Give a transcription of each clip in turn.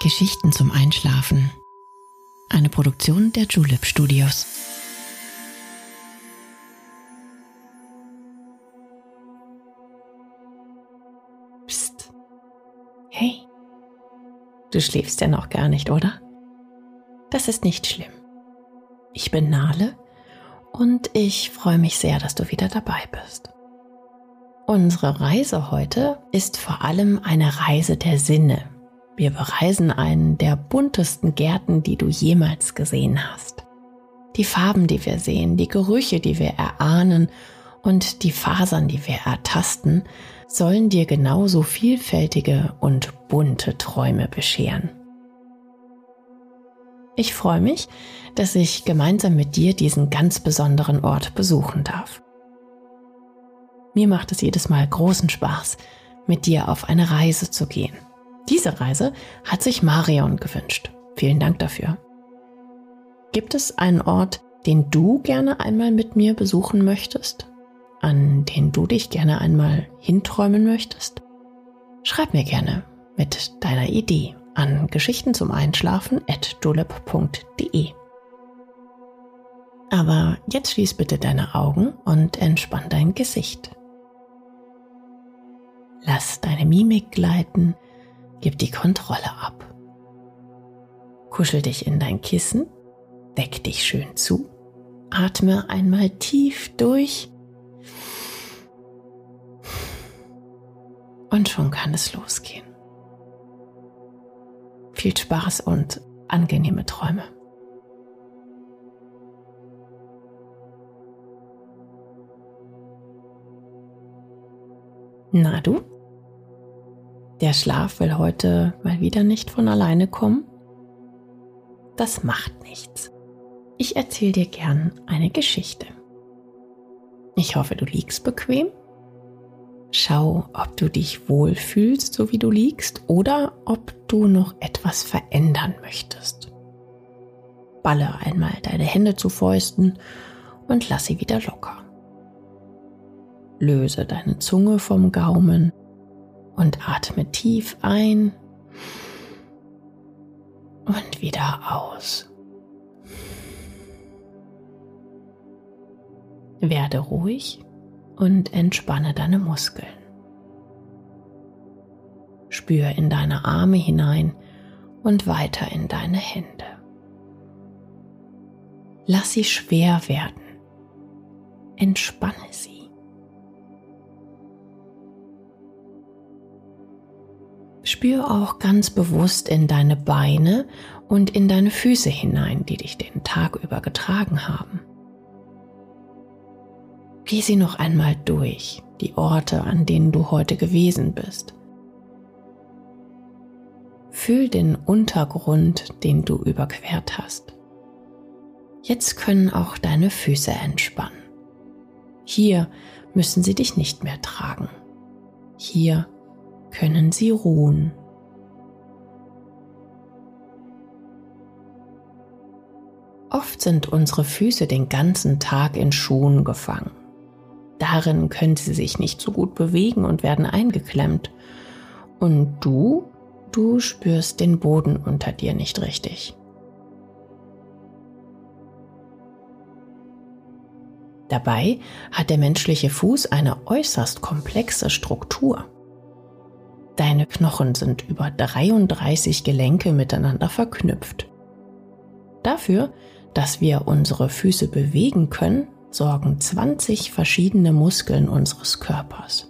Geschichten zum Einschlafen. Eine Produktion der Julep Studios. Psst. Hey. Du schläfst ja noch gar nicht, oder? Das ist nicht schlimm. Ich bin Nale und ich freue mich sehr, dass du wieder dabei bist. Unsere Reise heute ist vor allem eine Reise der Sinne. Wir bereisen einen der buntesten Gärten, die du jemals gesehen hast. Die Farben, die wir sehen, die Gerüche, die wir erahnen und die Fasern, die wir ertasten, sollen dir genauso vielfältige und bunte Träume bescheren. Ich freue mich, dass ich gemeinsam mit dir diesen ganz besonderen Ort besuchen darf. Mir macht es jedes Mal großen Spaß, mit dir auf eine Reise zu gehen. Diese Reise hat sich Marion gewünscht. Vielen Dank dafür. Gibt es einen Ort, den du gerne einmal mit mir besuchen möchtest? An den du dich gerne einmal hinträumen möchtest? Schreib mir gerne mit deiner Idee an Geschichten zum Einschlafen at dulep.de. Aber jetzt schließ bitte deine Augen und entspann dein Gesicht. Lass deine Mimik gleiten, gib die Kontrolle ab. Kuschel dich in dein Kissen, deck dich schön zu, atme einmal tief durch und schon kann es losgehen. Viel Spaß und angenehme Träume. Na du? Der Schlaf will heute mal wieder nicht von alleine kommen? Das macht nichts. Ich erzähle dir gern eine Geschichte. Ich hoffe, du liegst bequem. Schau, ob du dich wohlfühlst, so wie du liegst, oder ob du noch etwas verändern möchtest. Balle einmal deine Hände zu Fäusten und lass sie wieder locker. Löse deine Zunge vom Gaumen und atme tief ein und wieder aus. Werde ruhig und entspanne deine Muskeln. Spür in deine Arme hinein und weiter in deine Hände. Lass sie schwer werden. Entspanne sie. Spür auch ganz bewusst in deine Beine und in deine Füße hinein, die dich den Tag über getragen haben. Geh sie noch einmal durch, die Orte, an denen du heute gewesen bist. Fühl den Untergrund, den du überquert hast. Jetzt können auch deine Füße entspannen. Hier müssen sie dich nicht mehr tragen. Hier können sie ruhen. Oft sind unsere Füße den ganzen Tag in Schuhen gefangen. Darin können sie sich nicht so gut bewegen und werden eingeklemmt. Und du, du spürst den Boden unter dir nicht richtig. Dabei hat der menschliche Fuß eine äußerst komplexe Struktur. Deine Knochen sind über 33 Gelenke miteinander verknüpft. Dafür, dass wir unsere Füße bewegen können, sorgen 20 verschiedene Muskeln unseres Körpers.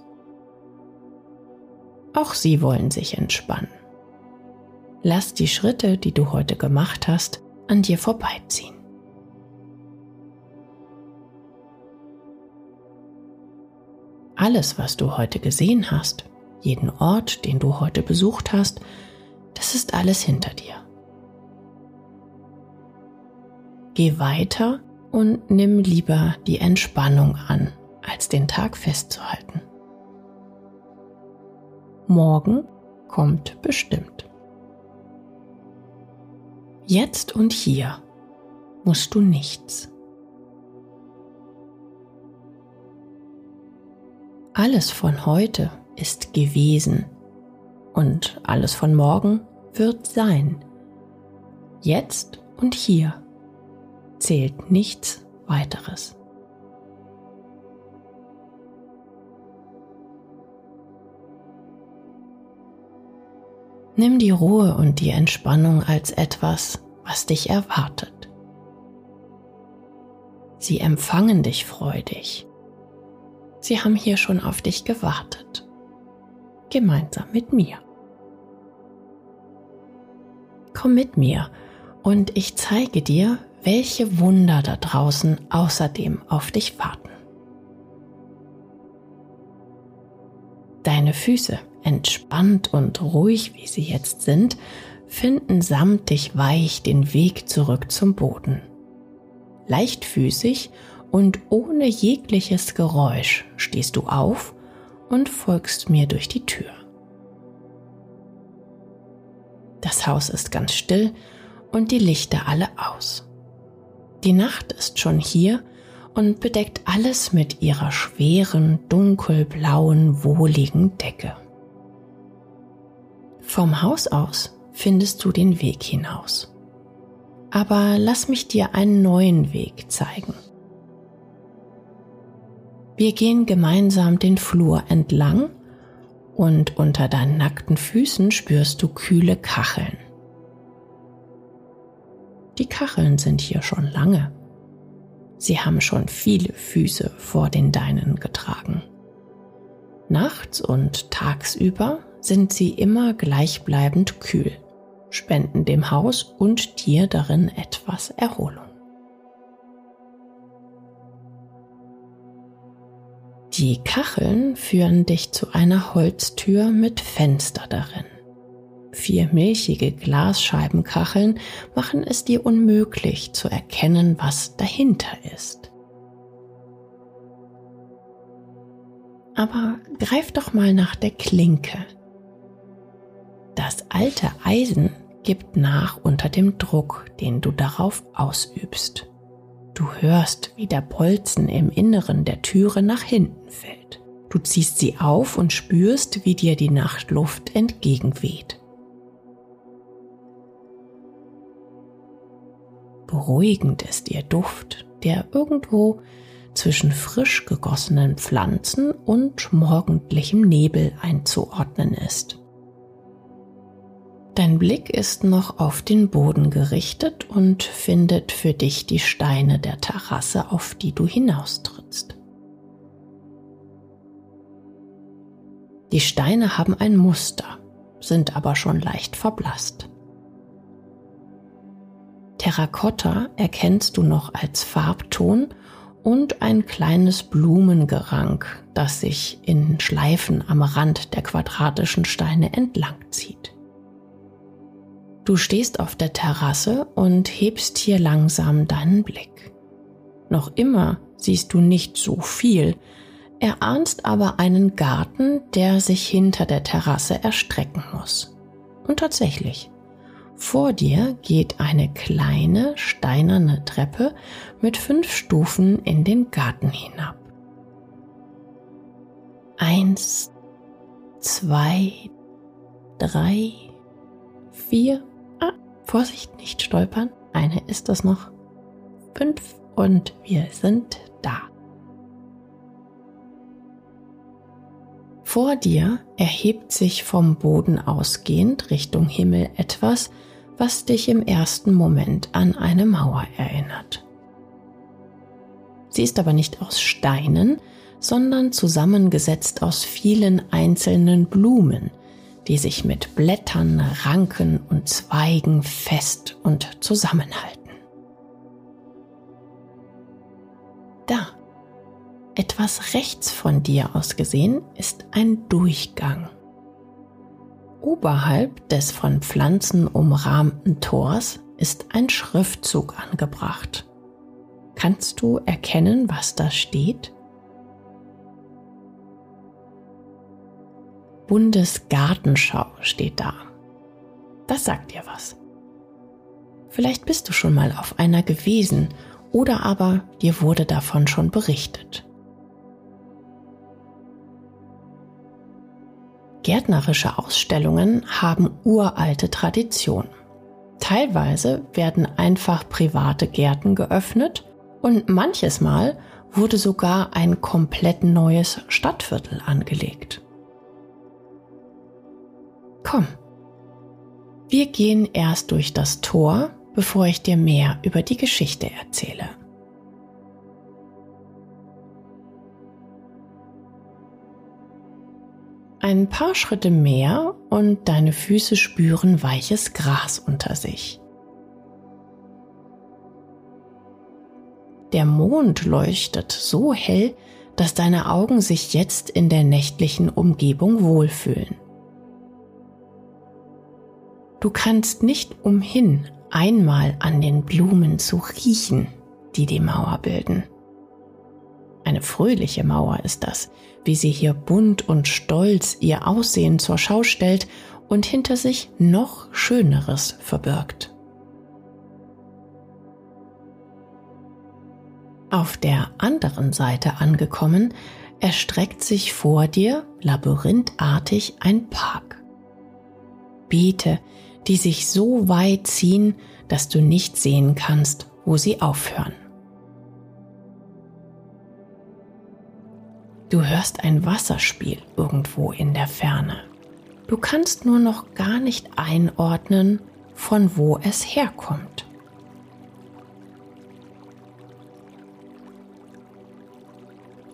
Auch sie wollen sich entspannen. Lass die Schritte, die du heute gemacht hast, an dir vorbeiziehen. Alles, was du heute gesehen hast, jeden Ort, den du heute besucht hast, das ist alles hinter dir. Geh weiter und nimm lieber die Entspannung an, als den Tag festzuhalten. Morgen kommt bestimmt. Jetzt und hier musst du nichts. Alles von heute ist gewesen und alles von morgen wird sein. Jetzt und hier zählt nichts weiteres. Nimm die Ruhe und die Entspannung als etwas, was dich erwartet. Sie empfangen dich freudig. Sie haben hier schon auf dich gewartet. Gemeinsam mit mir. Komm mit mir und ich zeige dir, welche Wunder da draußen außerdem auf dich warten. Deine Füße entspannt und ruhig wie sie jetzt sind, finden samtig weich den Weg zurück zum Boden. Leichtfüßig und ohne jegliches Geräusch stehst du auf und folgst mir durch die Tür. Das Haus ist ganz still und die Lichter alle aus. Die Nacht ist schon hier und bedeckt alles mit ihrer schweren, dunkelblauen, wohligen Decke. Vom Haus aus findest du den Weg hinaus. Aber lass mich dir einen neuen Weg zeigen. Wir gehen gemeinsam den Flur entlang und unter deinen nackten Füßen spürst du kühle Kacheln. Die Kacheln sind hier schon lange. Sie haben schon viele Füße vor den deinen getragen. Nachts und tagsüber sind sie immer gleichbleibend kühl, spenden dem Haus und dir darin etwas Erholung. Die Kacheln führen dich zu einer Holztür mit Fenster darin. Vier milchige Glasscheibenkacheln machen es dir unmöglich zu erkennen, was dahinter ist. Aber greif doch mal nach der Klinke, das alte Eisen gibt nach unter dem Druck, den du darauf ausübst. Du hörst, wie der Bolzen im Inneren der Türe nach hinten fällt. Du ziehst sie auf und spürst, wie dir die Nachtluft entgegenweht. Beruhigend ist ihr Duft, der irgendwo zwischen frisch gegossenen Pflanzen und morgendlichem Nebel einzuordnen ist. Dein Blick ist noch auf den Boden gerichtet und findet für dich die Steine der Terrasse, auf die du hinaustrittst. Die Steine haben ein Muster, sind aber schon leicht verblasst. Terrakotta erkennst du noch als Farbton und ein kleines Blumengerank, das sich in Schleifen am Rand der quadratischen Steine entlang zieht. Du stehst auf der Terrasse und hebst hier langsam deinen Blick. Noch immer siehst du nicht so viel, erahnst aber einen Garten, der sich hinter der Terrasse erstrecken muss. Und tatsächlich, vor dir geht eine kleine steinerne Treppe mit fünf Stufen in den Garten hinab. Eins, zwei, drei, vier, Vorsicht, nicht stolpern. Eine ist es noch. Fünf und wir sind da. Vor dir erhebt sich vom Boden ausgehend Richtung Himmel etwas, was dich im ersten Moment an eine Mauer erinnert. Sie ist aber nicht aus Steinen, sondern zusammengesetzt aus vielen einzelnen Blumen, die sich mit Blättern, Ranken und Zweigen fest und zusammenhalten. Da, etwas rechts von dir aus gesehen, ist ein Durchgang. Oberhalb des von Pflanzen umrahmten Tors ist ein Schriftzug angebracht. Kannst du erkennen, was da steht? Bundesgartenschau steht da. Das sagt dir was. Vielleicht bist du schon mal auf einer gewesen oder aber dir wurde davon schon berichtet. Gärtnerische Ausstellungen haben uralte Traditionen. Teilweise werden einfach private Gärten geöffnet und manches Mal wurde sogar ein komplett neues Stadtviertel angelegt. Komm, wir gehen erst durch das Tor, bevor ich dir mehr über die Geschichte erzähle. Ein paar Schritte mehr und deine Füße spüren weiches Gras unter sich. Der Mond leuchtet so hell, dass deine Augen sich jetzt in der nächtlichen Umgebung wohlfühlen. Du kannst nicht umhin, einmal an den Blumen zu riechen, die die Mauer bilden. Eine fröhliche Mauer ist das, wie sie hier bunt und stolz ihr Aussehen zur Schau stellt und hinter sich noch Schöneres verbirgt. Auf der anderen Seite angekommen, erstreckt sich vor dir labyrinthartig ein Park. Beete, die sich so weit ziehen, dass du nicht sehen kannst, wo sie aufhören. Du hörst ein Wasserspiel irgendwo in der Ferne. Du kannst nur noch gar nicht einordnen, von wo es herkommt.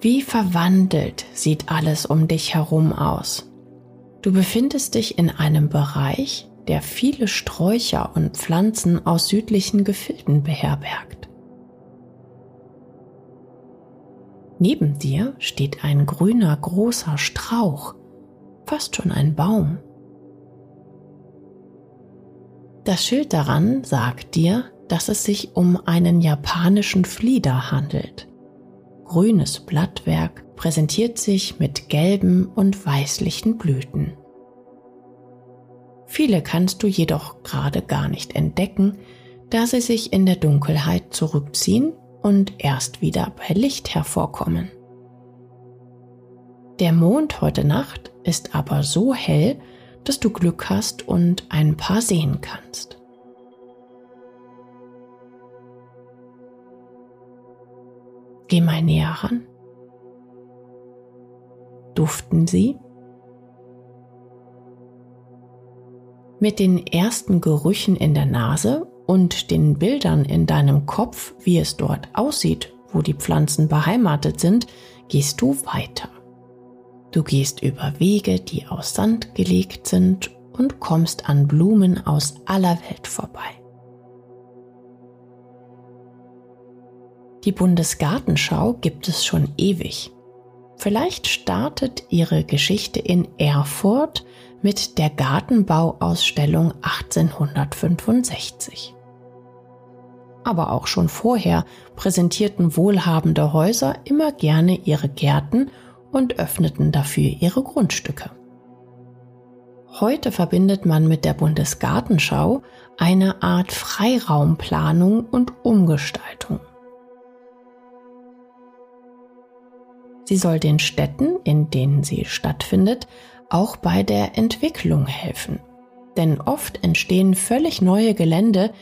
Wie verwandelt sieht alles um dich herum aus? Du befindest dich in einem Bereich, der viele Sträucher und Pflanzen aus südlichen Gefilden beherbergt. Neben dir steht ein grüner großer Strauch, fast schon ein Baum. Das Schild daran sagt dir, dass es sich um einen japanischen Flieder handelt. Grünes Blattwerk präsentiert sich mit gelben und weißlichen Blüten. Viele kannst du jedoch gerade gar nicht entdecken, da sie sich in der Dunkelheit zurückziehen und erst wieder bei Licht hervorkommen. Der Mond heute Nacht ist aber so hell, dass du Glück hast und ein paar sehen kannst. Geh mal näher ran. Duften sie? Mit den ersten Gerüchen in der Nase und den Bildern in deinem Kopf, wie es dort aussieht, wo die Pflanzen beheimatet sind, gehst du weiter. Du gehst über Wege, die aus Sand gelegt sind und kommst an Blumen aus aller Welt vorbei. Die Bundesgartenschau gibt es schon ewig. Vielleicht startet ihre Geschichte in Erfurt mit der Gartenbauausstellung 1865 aber auch schon vorher präsentierten wohlhabende Häuser immer gerne ihre Gärten und öffneten dafür ihre Grundstücke. Heute verbindet man mit der Bundesgartenschau eine Art Freiraumplanung und Umgestaltung. Sie soll den Städten, in denen sie stattfindet, auch bei der Entwicklung helfen. Denn oft entstehen völlig neue Gelände,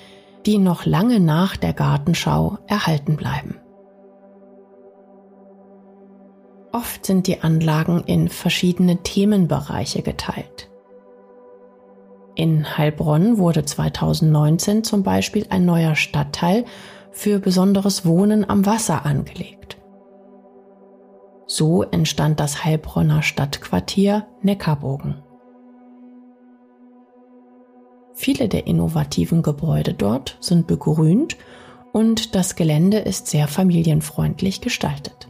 die noch lange nach der Gartenschau erhalten bleiben. Oft sind die Anlagen in verschiedene Themenbereiche geteilt. In Heilbronn wurde 2019 zum Beispiel ein neuer Stadtteil für besonderes Wohnen am Wasser angelegt. So entstand das Heilbronner Stadtquartier Neckarbogen. Viele der innovativen Gebäude dort sind begrünt und das Gelände ist sehr familienfreundlich gestaltet.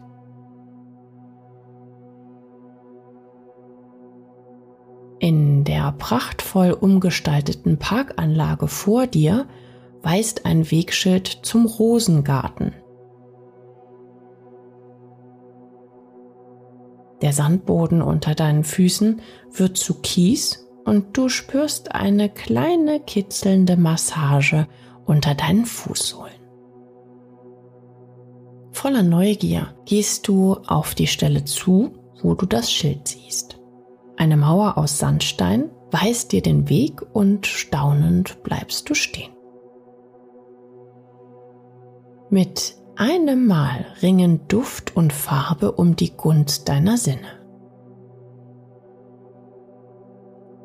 In der prachtvoll umgestalteten Parkanlage vor dir weist ein Wegschild zum Rosengarten. Der Sandboden unter deinen Füßen wird zu Kies und du spürst eine kleine kitzelnde Massage unter deinen Fußsohlen. Voller Neugier gehst du auf die Stelle zu, wo du das Schild siehst. Eine Mauer aus Sandstein weist dir den Weg und staunend bleibst du stehen. Mit einem Mal ringen Duft und Farbe um die Gunst deiner Sinne.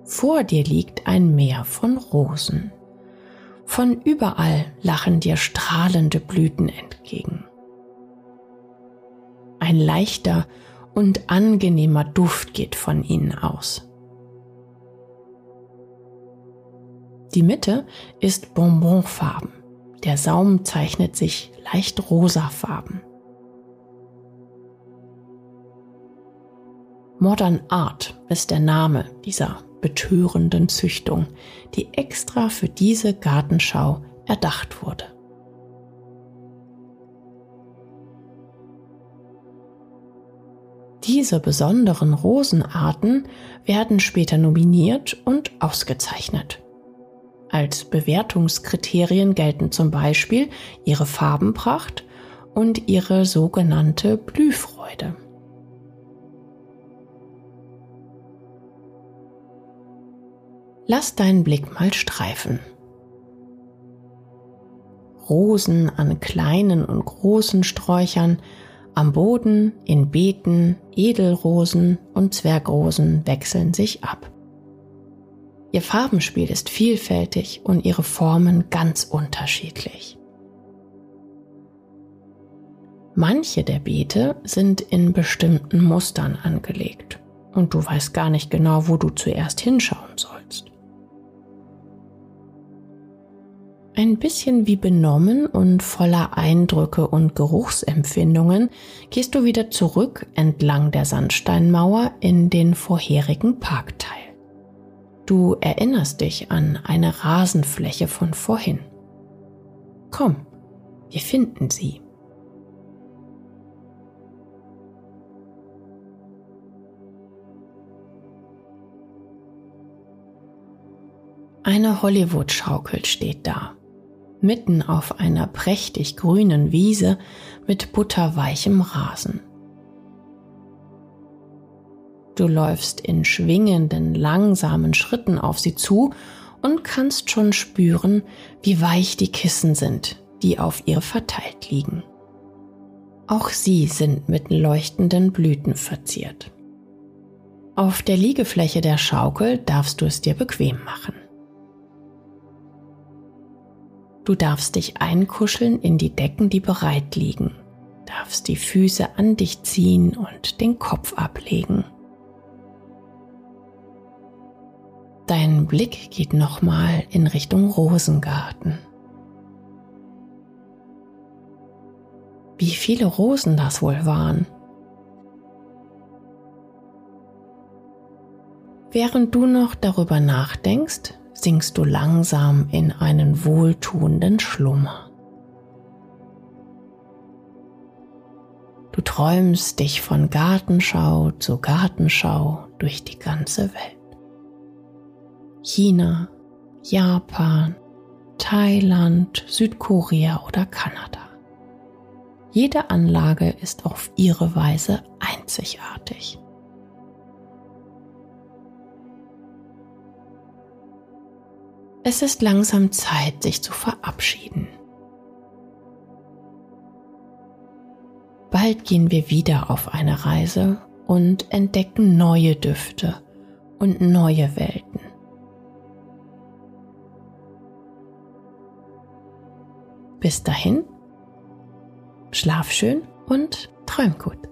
Vor dir liegt ein Meer von Rosen. Von überall lachen dir strahlende Blüten entgegen. Ein leichter und angenehmer Duft geht von ihnen aus. Die Mitte ist bonbonfarben. Der Saum zeichnet sich leicht rosafarben. Modern Art ist der Name dieser betörenden Züchtung, die extra für diese Gartenschau erdacht wurde. Diese besonderen Rosenarten werden später nominiert und ausgezeichnet. Als Bewertungskriterien gelten zum Beispiel ihre Farbenpracht und ihre sogenannte Blühfreude. Lass deinen Blick mal streifen. Rosen an kleinen und großen Sträuchern, am Boden, in Beeten, Edelrosen und Zwergrosen wechseln sich ab. Ihr Farbenspiel ist vielfältig und ihre Formen ganz unterschiedlich. Manche der Beete sind in bestimmten Mustern angelegt und du weißt gar nicht genau, wo du zuerst hinschauen sollst. Ein bisschen wie benommen und voller Eindrücke und Geruchsempfindungen gehst du wieder zurück entlang der Sandsteinmauer in den vorherigen Parkteil. Du erinnerst dich an eine Rasenfläche von vorhin. Komm, wir finden sie. Eine Hollywood-Schaukel steht da mitten auf einer prächtig grünen Wiese mit butterweichem Rasen. Du läufst in schwingenden, langsamen Schritten auf sie zu und kannst schon spüren, wie weich die Kissen sind, die auf ihr verteilt liegen. Auch sie sind mit leuchtenden Blüten verziert. Auf der Liegefläche der Schaukel darfst du es dir bequem machen. Du darfst dich einkuscheln in die Decken, die bereit liegen, darfst die Füße an dich ziehen und den Kopf ablegen. Dein Blick geht nochmal in Richtung Rosengarten. Wie viele Rosen das wohl waren. Während du noch darüber nachdenkst, sinkst du langsam in einen wohltuenden Schlummer. Du träumst dich von Gartenschau zu Gartenschau durch die ganze Welt. China, Japan, Thailand, Südkorea oder Kanada. Jede Anlage ist auf ihre Weise einzigartig. Es ist langsam Zeit, sich zu verabschieden. Bald gehen wir wieder auf eine Reise und entdecken neue Düfte und neue Welten. Bis dahin, schlaf schön und träum gut.